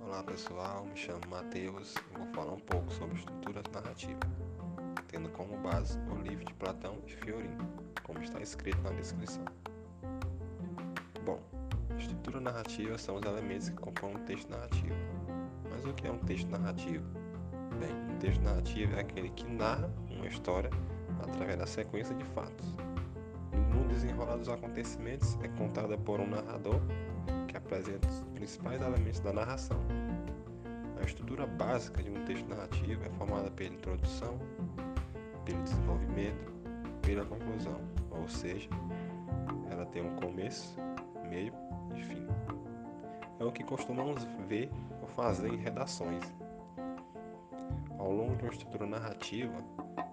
Olá pessoal, me chamo Matheus e vou falar um pouco sobre estrutura narrativa, tendo como base o livro de Platão e Fiorin, como está escrito na descrição. Bom, estrutura narrativa são os elementos que compõem um texto narrativo. Mas o que é um texto narrativo? Bem, um texto narrativo é aquele que narra uma história através da sequência de fatos. No desenrolar dos acontecimentos é contada por um narrador que apresenta os principais elementos da narração. A estrutura básica de um texto narrativo é formada pela introdução, pelo desenvolvimento, pela conclusão, ou seja, ela tem um começo, meio e fim. É o que costumamos ver ou fazer em redações. Ao longo de uma estrutura narrativa,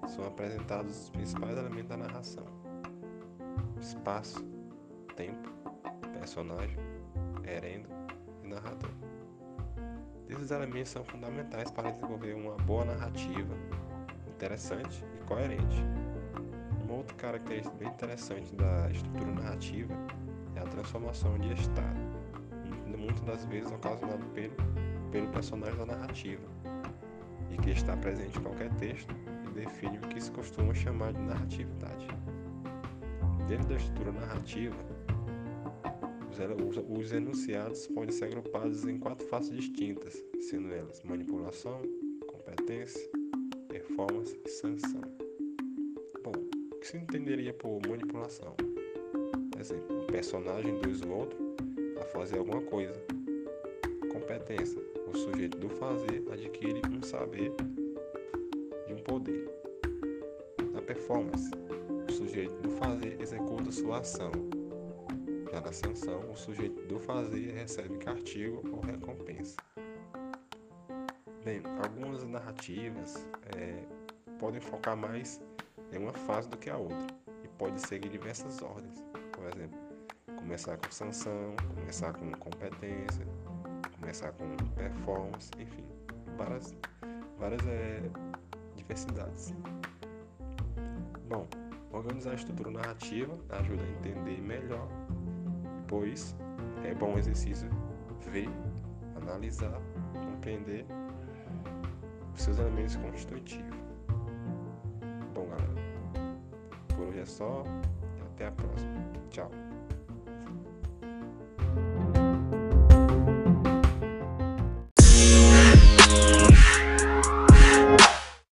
são apresentados os principais elementos da narração: espaço, tempo, personagem, herendo e narrador. Esses elementos são fundamentais para desenvolver uma boa narrativa, interessante e coerente. Uma outra característica bem interessante da estrutura narrativa é a transformação de estado, muitas das vezes ocasionado pelo, pelo personagem da narrativa, e que está presente em qualquer texto e define o que se costuma chamar de narratividade. Dentro da estrutura narrativa, os enunciados podem ser agrupados em quatro faces distintas, sendo elas manipulação, competência, performance e sanção. Bom, o que se entenderia por manipulação? Exemplo, um personagem induz o outro a fazer alguma coisa. Competência, o sujeito do fazer adquire um saber e um poder. Na performance, o sujeito do fazer executa sua ação já na sanção, o sujeito do fazer recebe castigo ou recompensa. Bem, algumas narrativas é, podem focar mais em uma fase do que a outra e pode seguir diversas ordens. Por exemplo, começar com sanção, começar com competência, começar com performance, enfim, várias, várias é, diversidades. Bom, organizar a estrutura narrativa ajuda a entender melhor pois é bom exercício ver, analisar, compreender os seus elementos constitutivos. Bom, galera, por hoje é só até a próxima. Tchau.